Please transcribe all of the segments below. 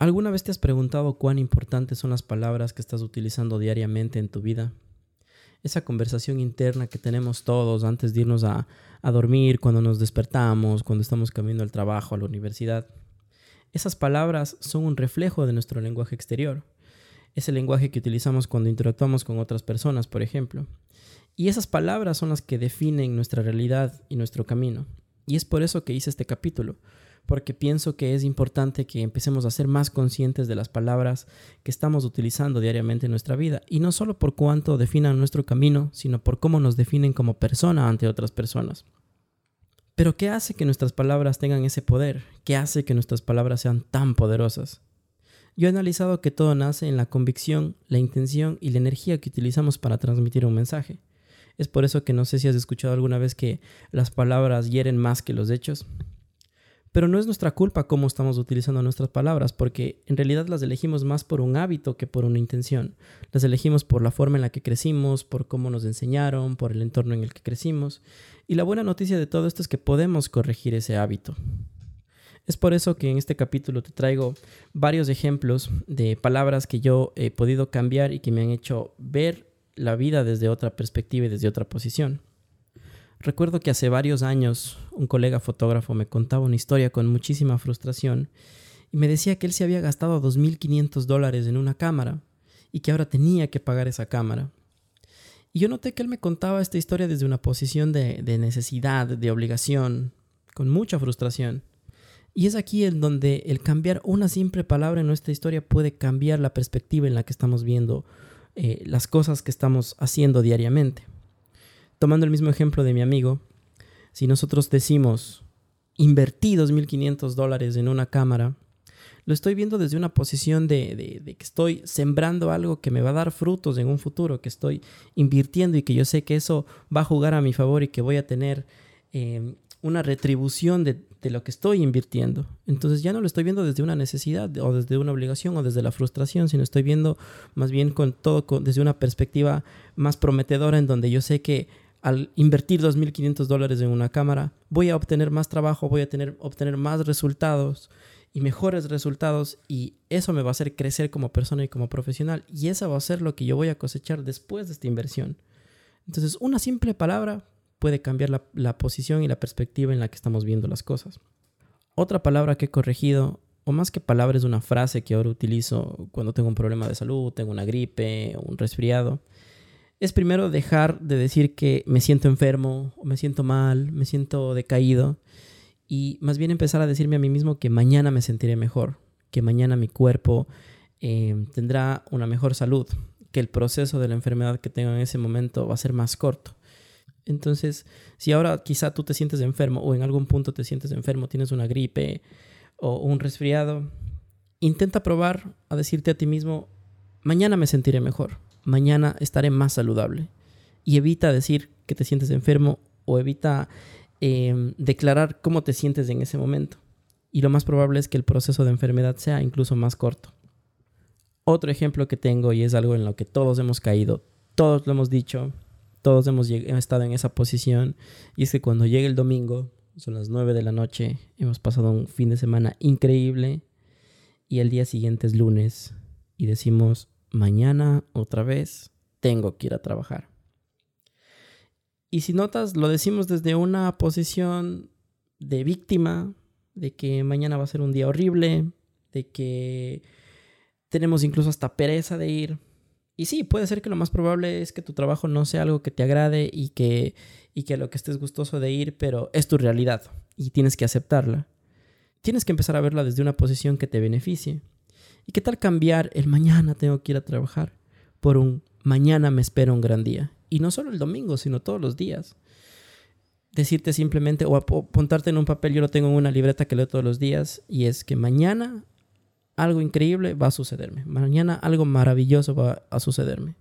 ¿Alguna vez te has preguntado cuán importantes son las palabras que estás utilizando diariamente en tu vida? Esa conversación interna que tenemos todos antes de irnos a, dormir, cuando nos despertamos, cuando estamos caminando al trabajo, a la universidad. Esas palabras son un reflejo de nuestro lenguaje exterior. Es el lenguaje que utilizamos cuando interactuamos con otras personas, por ejemplo. Y esas palabras son las que definen nuestra realidad y nuestro camino. Y es por eso que hice este capítulo, porque pienso que es importante que empecemos a ser más conscientes de las palabras que estamos utilizando diariamente en nuestra vida, y no solo por cuánto definan nuestro camino, sino por cómo nos definen como persona ante otras personas. Pero ¿qué hace que nuestras palabras tengan ese poder? ¿Qué hace que nuestras palabras sean tan poderosas? Yo he analizado que todo nace en la convicción, la intención y la energía que utilizamos para transmitir un mensaje. Es por eso que no sé si has escuchado alguna vez que las palabras hieren más que los hechos. Pero no es nuestra culpa cómo estamos utilizando nuestras palabras, porque en realidad las elegimos más por un hábito que por una intención. Las elegimos por la forma en la que crecimos, por cómo nos enseñaron, por el entorno en el que crecimos. Y la buena noticia de todo esto es que podemos corregir ese hábito. Es por eso que en este capítulo te traigo varios ejemplos de palabras que yo he podido cambiar y que me han hecho ver la vida desde otra perspectiva y desde otra posición. Recuerdo que hace varios años un colega fotógrafo me contaba una historia con muchísima frustración y me decía que él se había gastado 2.500 dólares en una cámara y que ahora tenía que pagar esa cámara. Y yo noté que él me contaba esta historia desde una posición de, necesidad, de obligación, con mucha frustración. Y es aquí en donde el cambiar una simple palabra en nuestra historia puede cambiar la perspectiva en la que estamos viendo eh, las cosas que estamos haciendo diariamente. Tomando el mismo ejemplo de mi amigo, si nosotros decimos invertí 2.500 dólares en una cámara, lo estoy viendo desde una posición de, que estoy sembrando algo que me va a dar frutos en un futuro, que estoy invirtiendo y que yo sé que eso va a jugar a mi favor y que voy a tener eh, una retribución de, lo que estoy invirtiendo. Entonces ya no lo estoy viendo desde una necesidad o desde una obligación o desde la frustración, sino estoy viendo más bien con todo desde una perspectiva más prometedora en donde yo sé que al invertir 2.500 dólares en una cámara, voy a obtener más trabajo, voy a tener, obtener más resultados y mejores resultados y eso me va a hacer crecer como persona y como profesional y eso va a ser lo que yo voy a cosechar después de esta inversión. Entonces, una simple palabra puede cambiar la, la posición y la perspectiva en la que estamos viendo las cosas. Otra palabra que he corregido, o más que palabra, es una frase que ahora utilizo cuando tengo un problema de salud, tengo una gripe, un resfriado, es primero dejar de decir que me siento enfermo o me siento mal, me siento decaído y más bien empezar a decirme a mí mismo que mañana me sentiré mejor, que mañana mi cuerpo eh, tendrá una mejor salud, que el proceso de la enfermedad que tengo en ese momento va a ser más corto. Entonces, si ahora quizá tú te sientes enfermo o en algún punto te sientes enfermo, tienes una gripe o un resfriado, intenta probar a decirte a ti mismo, mañana me sentiré mejor mañana estaré más saludable. Y evita decir que te sientes enfermo o evita em, declarar cómo te sientes en ese momento. Y lo más probable es que el proceso de enfermedad sea incluso más corto. Otro ejemplo que tengo y es algo en lo que todos hemos caído, todos lo hemos dicho, todos hemos estado en esa posición y es que cuando llega el domingo, son las 9 de la noche, hemos pasado un fin de semana increíble y el día siguiente es lunes y decimos, mañana otra vez tengo que ir a trabajar. Y si notas, lo decimos desde una posición de víctima, de que mañana va a ser un día horrible, de que tenemos incluso hasta pereza de ir. Y sí, puede ser que lo más probable es que tu trabajo no sea algo que te agrade y que, y que lo que estés gustoso de ir, pero es tu realidad y tienes que aceptarla. Tienes que empezar a verla desde una posición que te beneficie. ¿Y qué tal cambiar el mañana tengo que ir a trabajar por un mañana me espera un gran día? Y no solo el domingo, sino todos los días. Decirte simplemente o apuntarte en un papel, yo lo tengo en una libreta que leo todos los días, y es que mañana algo increíble va a sucederme. Mañana algo maravilloso va a sucederme.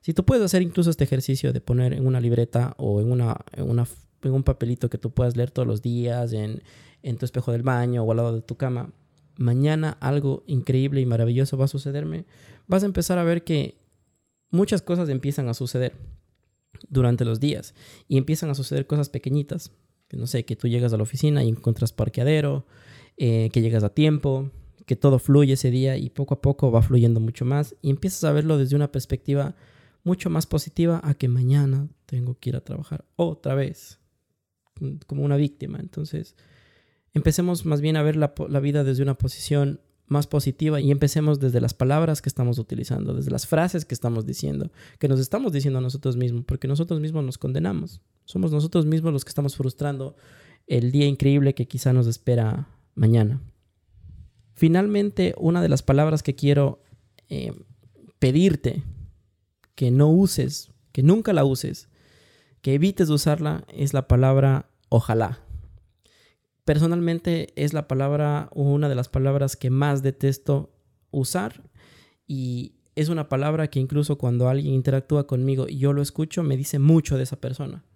Si tú puedes hacer incluso este ejercicio de poner en una libreta o en, una, en, una, en un papelito que tú puedas leer todos los días, en, en tu espejo del baño o al lado de tu cama, mañana algo increíble y maravilloso va a sucederme, vas a empezar a ver que muchas cosas empiezan a suceder durante los días y empiezan a suceder cosas pequeñitas. Que no sé, que tú llegas a la oficina y encuentras parqueadero, eh, que llegas a tiempo, que todo fluye ese día y poco a poco va fluyendo mucho más y empiezas a verlo desde una perspectiva mucho más positiva a que mañana tengo que ir a trabajar otra vez como una víctima. Entonces, empecemos más bien a ver la, vida desde una posición más positiva y empecemos desde las palabras que estamos utilizando, desde las frases que estamos diciendo, que nos estamos diciendo a nosotros mismos, porque nosotros mismos nos condenamos. Somos nosotros mismos los que estamos frustrando el día increíble que quizá nos espera mañana. Finalmente, una de las palabras que quiero eh, pedirte que no uses, que nunca la uses, que evites usarla, es la palabra ojalá. Personalmente es la palabra, una de las palabras que más detesto usar y es una palabra que incluso cuando alguien interactúa conmigo y yo lo escucho, me dice mucho de esa persona.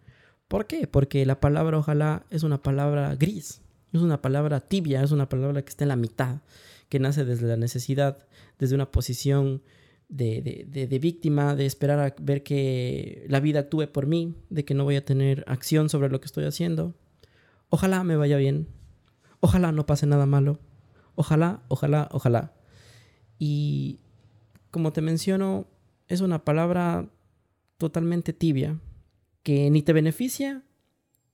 ¿Por qué? Porque la palabra ojalá es una palabra gris, es una palabra tibia, es una palabra que está en la mitad, que nace desde la necesidad, desde una posición de, de, víctima, de esperar a ver que la vida actúe por mí, de que no voy a tener acción sobre lo que estoy haciendo. Ojalá me vaya bien. Ojalá no pase nada malo. Ojalá, ojalá, ojalá. Y como te menciono, es una palabra totalmente tibia que ni te beneficia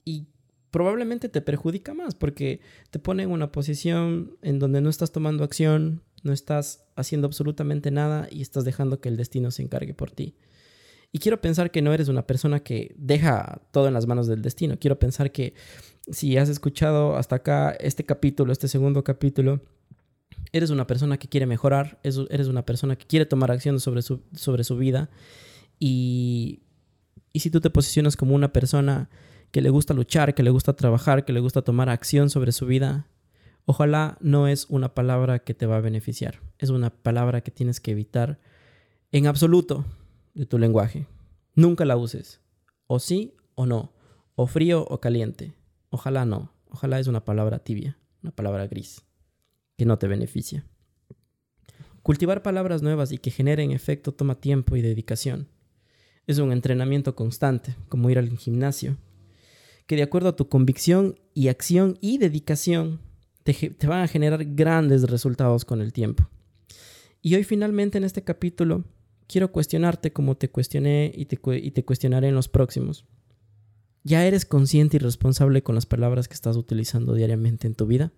y probablemente te perjudica más porque te pone en una posición en donde no estás tomando acción, no estás haciendo absolutamente nada y estás dejando que el destino se encargue por ti. Y quiero pensar que no eres una persona que deja todo en las manos del destino. Quiero pensar que si has escuchado hasta acá este capítulo, este segundo capítulo, eres una persona que quiere mejorar, eres una persona que quiere tomar acción sobre su, sobre su vida. Y, y si tú te posicionas como una persona que le gusta luchar, que le gusta trabajar, que le gusta tomar acción sobre su vida, ojalá no es una palabra que te va a beneficiar. Es una palabra que tienes que evitar en absoluto de tu lenguaje. Nunca la uses. O sí o no. O frío o caliente. Ojalá no. Ojalá es una palabra tibia, una palabra gris, que no te beneficia. Cultivar palabras nuevas y que generen efecto toma tiempo y dedicación. Es un entrenamiento constante, como ir al gimnasio, que de acuerdo a tu convicción y acción y dedicación, te, te van a generar grandes resultados con el tiempo. Y hoy finalmente en este capítulo quiero cuestionarte como te cuestioné y te, y te cuestionaré en los próximos. ¿Ya eres consciente y responsable con las palabras que estás utilizando diariamente en tu vida?